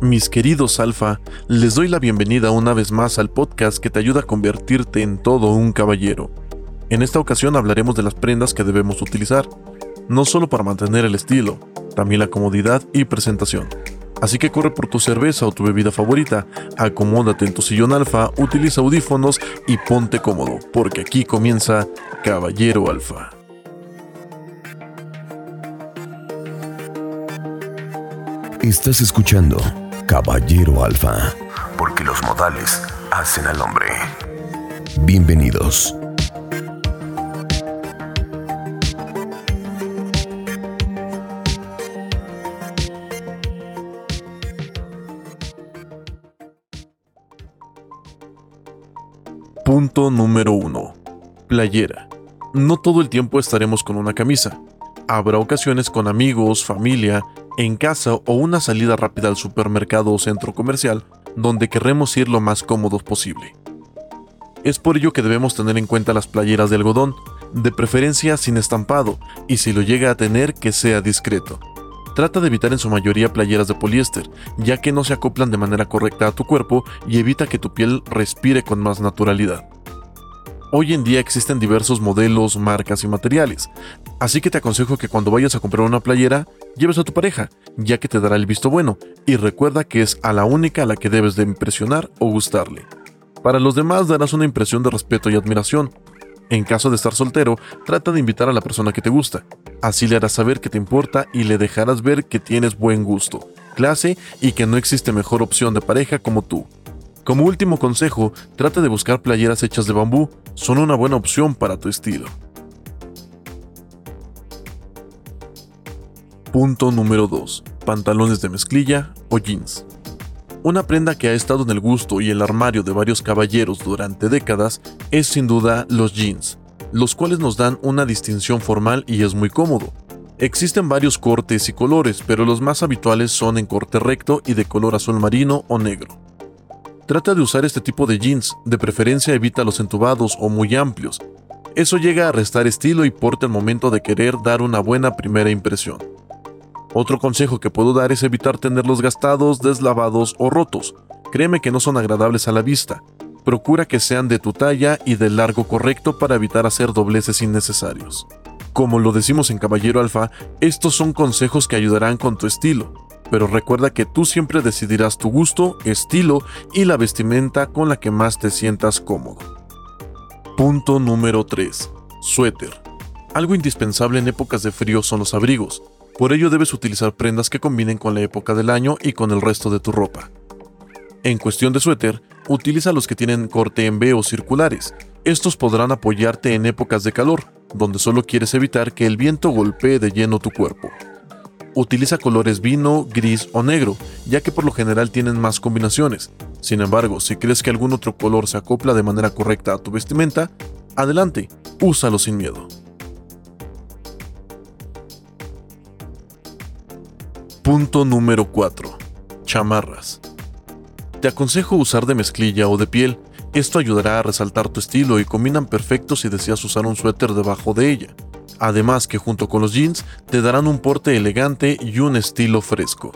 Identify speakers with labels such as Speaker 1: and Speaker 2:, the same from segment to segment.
Speaker 1: Mis queridos alfa, les doy la bienvenida una vez más al podcast que te ayuda a convertirte en todo un caballero. En esta ocasión hablaremos de las prendas que debemos utilizar, no solo para mantener el estilo, también la comodidad y presentación. Así que corre por tu cerveza o tu bebida favorita, acomódate en tu sillón alfa, utiliza audífonos y ponte cómodo, porque aquí comienza Caballero Alfa.
Speaker 2: Estás escuchando Caballero Alfa. Porque los modales hacen al hombre. Bienvenidos.
Speaker 1: Punto número 1. Playera. No todo el tiempo estaremos con una camisa. Habrá ocasiones con amigos, familia, en casa o una salida rápida al supermercado o centro comercial donde querremos ir lo más cómodos posible. Es por ello que debemos tener en cuenta las playeras de algodón, de preferencia sin estampado, y si lo llega a tener que sea discreto. Trata de evitar en su mayoría playeras de poliéster, ya que no se acoplan de manera correcta a tu cuerpo y evita que tu piel respire con más naturalidad. Hoy en día existen diversos modelos, marcas y materiales, así que te aconsejo que cuando vayas a comprar una playera, lleves a tu pareja, ya que te dará el visto bueno, y recuerda que es a la única a la que debes de impresionar o gustarle. Para los demás darás una impresión de respeto y admiración. En caso de estar soltero, trata de invitar a la persona que te gusta. Así le harás saber que te importa y le dejarás ver que tienes buen gusto, clase y que no existe mejor opción de pareja como tú. Como último consejo, trata de buscar playeras hechas de bambú, son una buena opción para tu estilo. Punto número 2. Pantalones de mezclilla o jeans. Una prenda que ha estado en el gusto y el armario de varios caballeros durante décadas es sin duda los jeans, los cuales nos dan una distinción formal y es muy cómodo. Existen varios cortes y colores, pero los más habituales son en corte recto y de color azul marino o negro. Trata de usar este tipo de jeans, de preferencia evita los entubados o muy amplios. Eso llega a restar estilo y porte al momento de querer dar una buena primera impresión. Otro consejo que puedo dar es evitar tenerlos gastados, deslavados o rotos. Créeme que no son agradables a la vista. Procura que sean de tu talla y del largo correcto para evitar hacer dobleces innecesarios. Como lo decimos en Caballero Alfa, estos son consejos que ayudarán con tu estilo pero recuerda que tú siempre decidirás tu gusto, estilo y la vestimenta con la que más te sientas cómodo. Punto número 3. Suéter. Algo indispensable en épocas de frío son los abrigos, por ello debes utilizar prendas que combinen con la época del año y con el resto de tu ropa. En cuestión de suéter, utiliza los que tienen corte en V o circulares. Estos podrán apoyarte en épocas de calor, donde solo quieres evitar que el viento golpee de lleno tu cuerpo. Utiliza colores vino, gris o negro, ya que por lo general tienen más combinaciones. Sin embargo, si crees que algún otro color se acopla de manera correcta a tu vestimenta, adelante, úsalo sin miedo. Punto número 4. Chamarras. Te aconsejo usar de mezclilla o de piel, esto ayudará a resaltar tu estilo y combinan perfecto si deseas usar un suéter debajo de ella además que junto con los jeans te darán un porte elegante y un estilo fresco.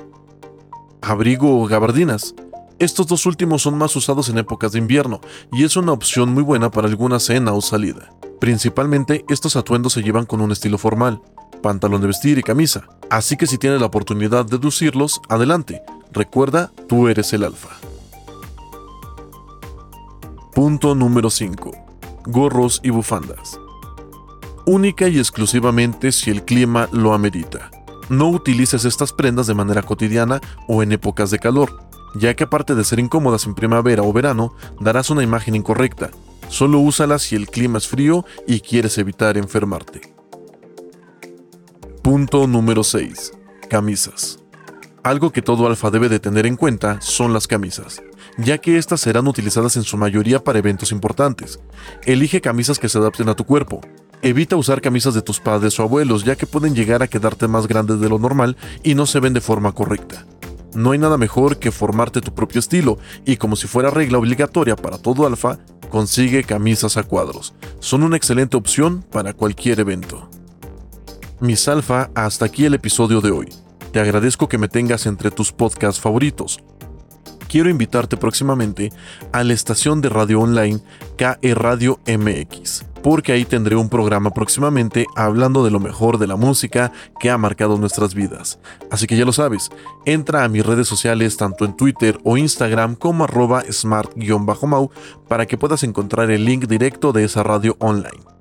Speaker 1: Abrigo o gabardinas. Estos dos últimos son más usados en épocas de invierno y es una opción muy buena para alguna cena o salida. Principalmente estos atuendos se llevan con un estilo formal, pantalón de vestir y camisa, así que si tienes la oportunidad de lucirlos, adelante. Recuerda, tú eres el alfa. Punto número 5. Gorros y bufandas única y exclusivamente si el clima lo amerita. No utilices estas prendas de manera cotidiana o en épocas de calor. ya que aparte de ser incómodas en primavera o verano, darás una imagen incorrecta. Solo úsalas si el clima es frío y quieres evitar enfermarte. Punto número 6. Camisas. Algo que todo alfa debe de tener en cuenta son las camisas, ya que estas serán utilizadas en su mayoría para eventos importantes. Elige camisas que se adapten a tu cuerpo. Evita usar camisas de tus padres o abuelos, ya que pueden llegar a quedarte más grandes de lo normal y no se ven de forma correcta. No hay nada mejor que formarte tu propio estilo, y como si fuera regla obligatoria para todo alfa, consigue camisas a cuadros. Son una excelente opción para cualquier evento. Mis alfa, hasta aquí el episodio de hoy. Te agradezco que me tengas entre tus podcasts favoritos. Quiero invitarte próximamente a la estación de radio online KE Radio MX, porque ahí tendré un programa próximamente hablando de lo mejor de la música que ha marcado nuestras vidas. Así que ya lo sabes, entra a mis redes sociales tanto en Twitter o Instagram como arroba smart-mau para que puedas encontrar el link directo de esa radio online.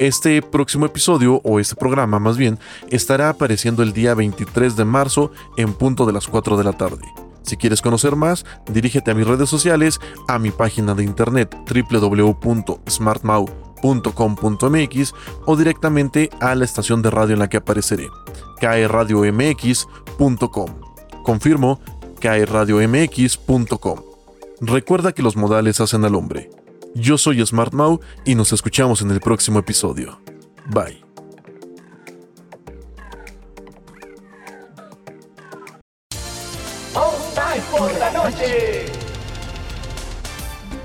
Speaker 1: Este próximo episodio, o este programa más bien, estará apareciendo el día 23 de marzo en punto de las 4 de la tarde. Si quieres conocer más, dirígete a mis redes sociales, a mi página de internet www.smartmau.com.mx o directamente a la estación de radio en la que apareceré, kradiomx.com. Confirmo, kradiomx.com. Recuerda que los modales hacen al hombre. Yo soy Smart Mau y nos escuchamos en el próximo episodio. Bye.
Speaker 3: por la noche.